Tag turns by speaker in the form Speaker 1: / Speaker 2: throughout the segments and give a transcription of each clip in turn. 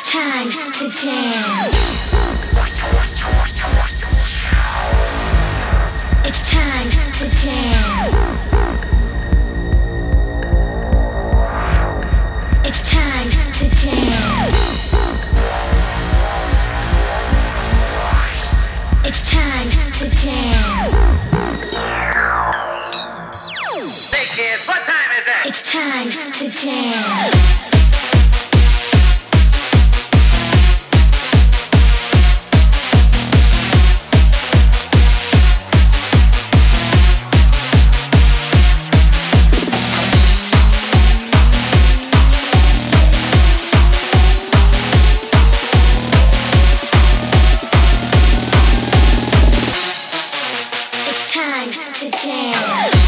Speaker 1: time to jam. It's time to jam. It's time to jam. It's time to jam.
Speaker 2: Hey kids, what time is it?
Speaker 1: It's time to jam. time to jam.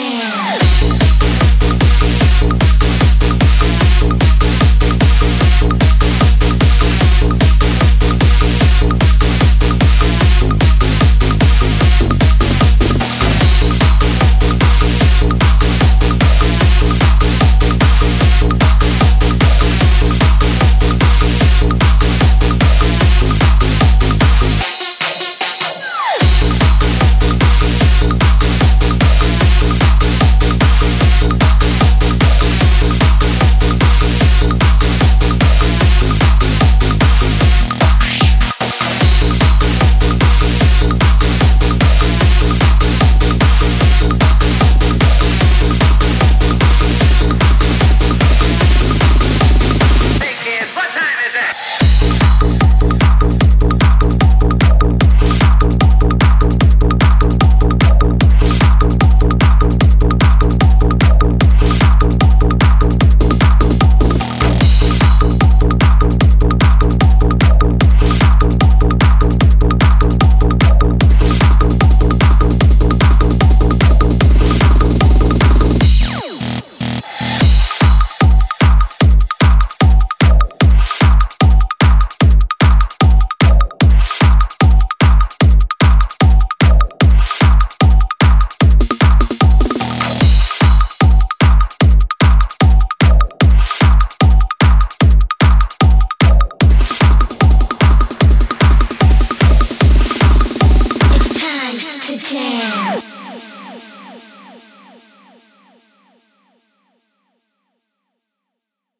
Speaker 1: Yeah.